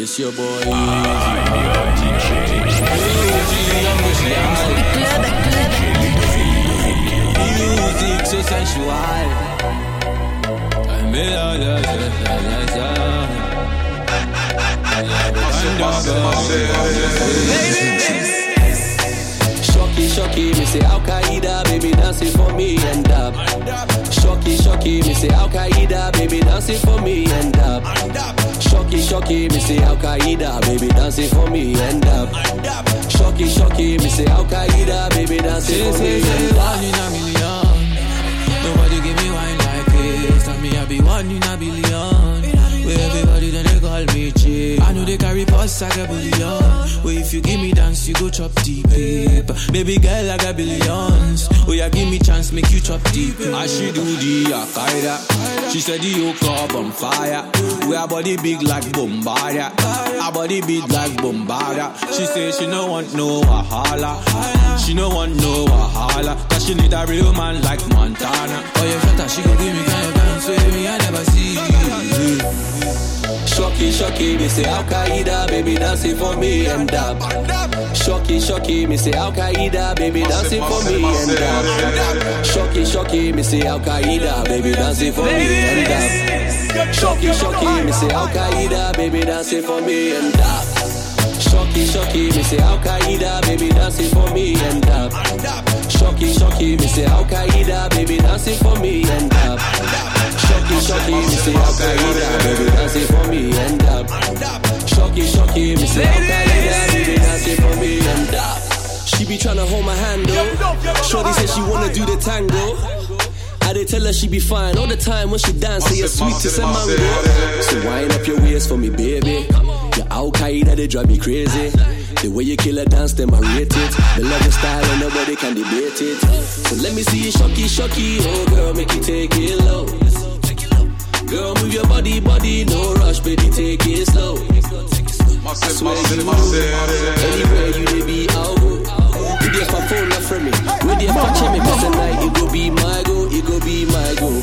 It's your boy. Music so sensual. I'm Shocky, shocky, me say Al Qaeda, baby dancing for me and up. Shocky, shocky, me say Al Qaeda, baby dancing for me and up. Shocky, shocky, me say Al Qaeda, baby dancing for me and up. Shocky, shocky, me say Al Qaeda, baby dancing for me and up. One in a million. Nobody give me wine like this. Tell me I be one in a billion. Where everybody they call me J. I know they carry posts like a billion. Where if you give me dance, you go chop deep. Baby girl, I got billions. Oh yeah, give me chance, make you chop deep. I she do the Akaida She said the yoke up on fire We are body big like Bombardier Our body big like Bombardier She say she no want no Wahala She no want no Wahala Cause she need a real man like Montana Oh yeah, shut up, she gon' give me kind of dance with me, I never see. Shocky, shocky, me say Al Qaeda, baby dancing for me and up. Shocky, shocky, me say Al Qaeda, baby dancing for me and up. Shocky, shocky, me say Al Qaeda, baby dancing for me and up. Shocky, shocky, me say Al Qaeda, baby dancing for me and up. Shocky, shocky, me say Al Qaeda, baby dancing for me and up. Shocky, shocky, me say Al Qaeda, baby dancing for me and up. Shocky, shocky, me say Al Qaeda, baby dancing for me and up. Shocky, shocky, me say Al Qaeda, baby dancing for me and up. She be tryna hold my hand though. Shorty said she wanna do the tango. I did tell her she be fine all the time when she dance. Say you're sweet to some mango. So wind up your waist for me, baby. Your Al Qaeda, they drive me crazy. The way you kill a dance, them I rate it. The love your style and nobody can debate it. So let me see you shocky, shocky. Oh girl, make you take it low. Girl, move your body, body, no rush, baby, take it slow. I swear you Anywhere you dey be, I'll go. You dey for phone, not from me. With your catch me, cause tonight you go be my go, you go be my go.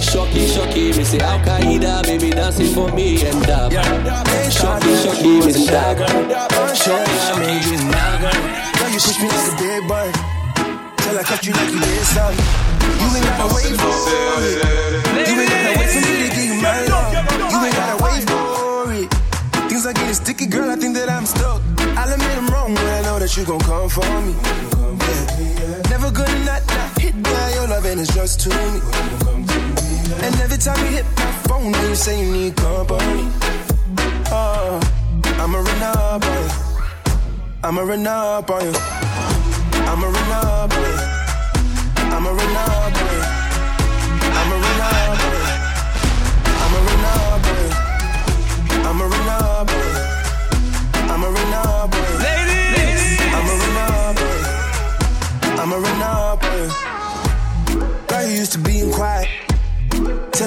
Shocky, shocky, me say Al Qaeda, baby dancing for me and up. Shocky, shocky, me say dagger. Shocky, shocky, me say dagger. Now you push me like a dead bird. Till I cut you like you did something. You ain't gotta wait for it. You ain't gotta wait for me to give you love. You ain't gotta wait for it. Things are getting sticky, girl. I think that I'm stuck. I'll admit I'm wrong when I know that you gon' come for me. Yeah. Never gonna not, not hit by your love and it's just to me. And every time you hit my phone, you say you need company. Oh, I'ma run up on you. I'ma run up on you. I'ma run up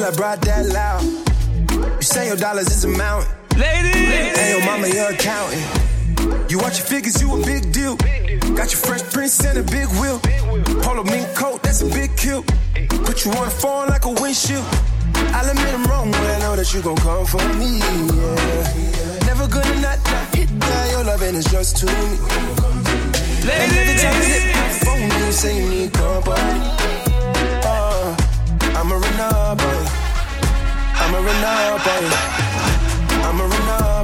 I brought that loud. You say your dollars is a mountain. Ladies, and your mama your accountant. You watch your figures, you a big deal. Got your fresh prince and a big wheel. Polo mink coat, that's a big kill. Put you on the phone like a windshield. I'll admit I'm wrong when I know that you gon' come for me. Yeah. Never gonna not, not hit by your love and it's just to me. And every time you hit my phone, you say you need company. I'm a runner, boy. I'm a runner, boy. I'm a runner.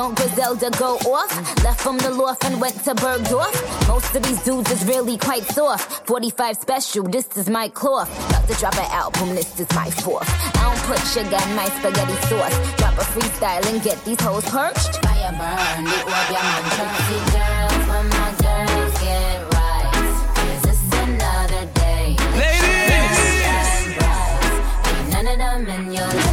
Don't Griselda go off? Left from the loft and went to Bergdorf. Most of these dudes is really quite soft. 45 special, this is my cloth. About to drop an album, this is my fourth. I don't put sugar in my spaghetti sauce. Drop a freestyle and get these hoes perched. Fire burn, it will be a mantra. See girls, when my girls get right. Is this another day? Ain't none of them in your Tell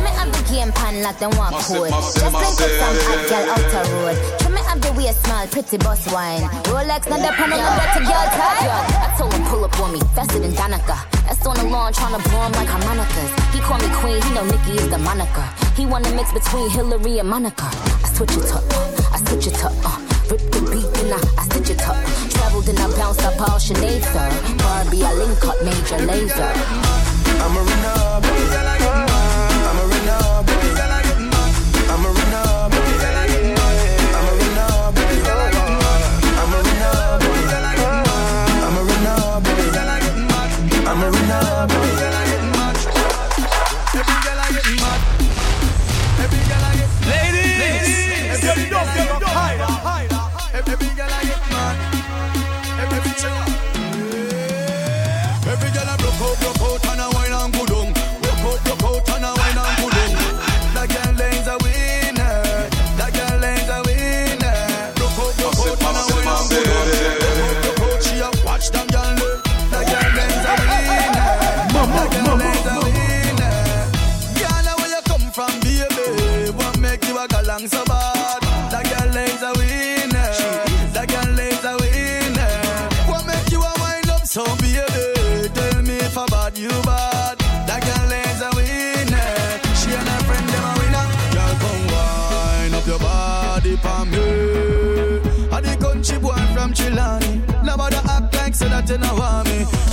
pan like them want cold. Just link up some hot girl out the road. Try me have the way small, pretty boss wine. Rolex, not the pan, not that to girl time. I told him pull up on me, faster than Danica. That's on the lawn, trying to blow him like harmonicas. He call me queen, he know Nikki is the Monica. He wanna mix between Hillary and Monica. I switch it up, I switch it up, uh. Rip the beat and I, I stitch it up. Traveled and I bounced up all Sinead, sir. Barbie, I link up Major Lazer. I'm a Renard. Love how Nobody act like say that you know want me.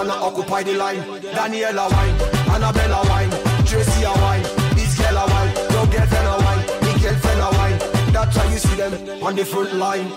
wanna occupy the line. Daniela wine, Annabella wine, Tracy a wine, this girl a wine, your girlfriend a wine, me girlfriend a wine. That's why you see them on the front line.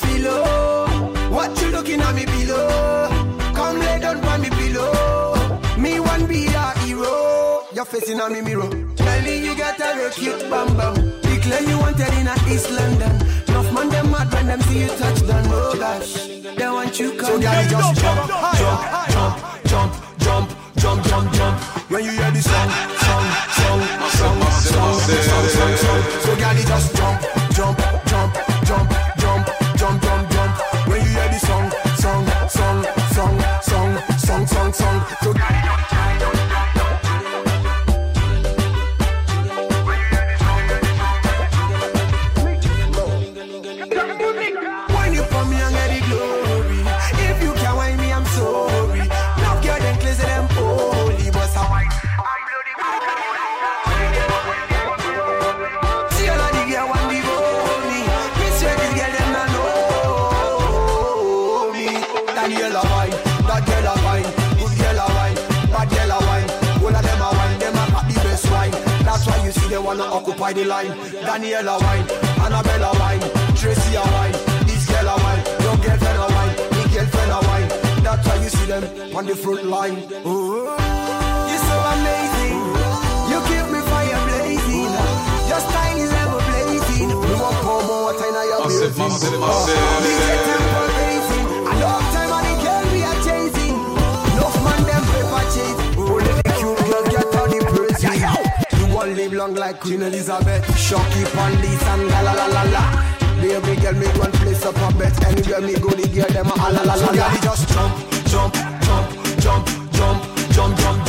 Philo, what you looking at me below? Come lay down by me below. Me one be a hero. You're facing on me mirror. Telling you got a real cute bam bam. Glen, you wanted in East London. Enough man, them mad when them see you touch down. Oh gosh, they want you come. So girl, just jump, jump, jump, jump, jump, jump, jump, jump. When you hear the song, song, song, song, song, song, song, song, so girl, just jump. wanna occupy the line. Daniela wine, Annabella wine, Tracy a wine, this girl a wine, your girlfriend a wine, me girlfriend a wine. That's why you see them on the front line. Ooh. You're so amazing, you give me fire blazing. Your style is ever blazing. Oh, we want pour more water in your building. All live long like Queen Elizabeth. Shocky pandies and la la la la la. Baby girl, me one place up a bet. Anywhere me go, the girl them a la la la la. So just jump, jump, jump, jump, jump, jump, jump.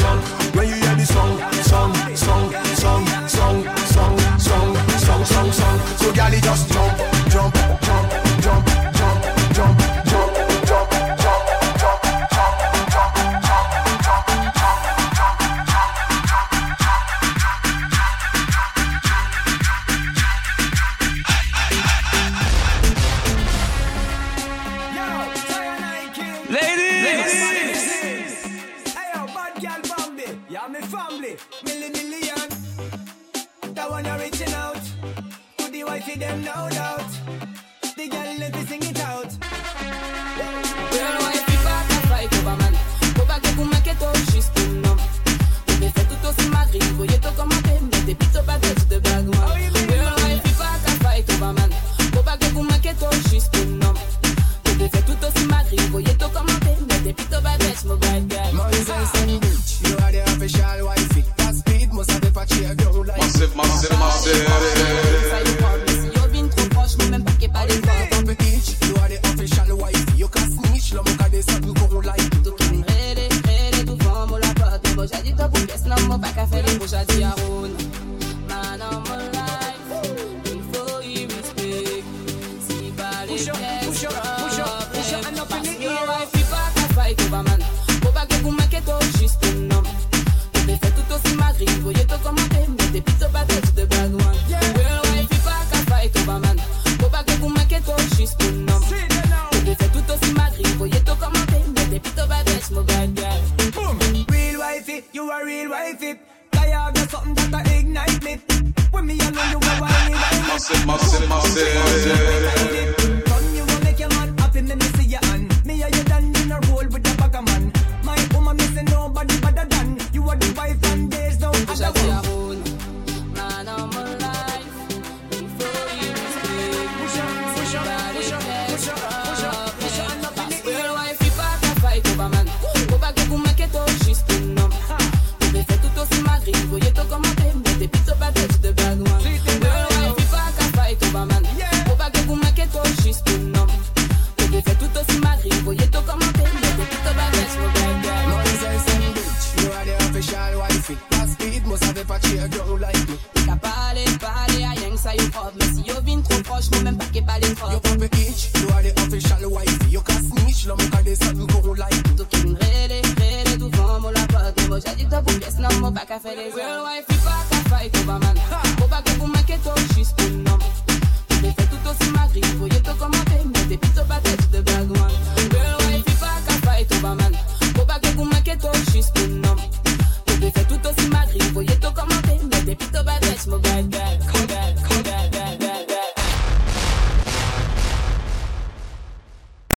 Mwen pa ka fe de Real wife li pa ka fay kouba man Mwen pa ke pou make to jis pou nom Mwen de fe tout osi magri Foye to komante Mwen de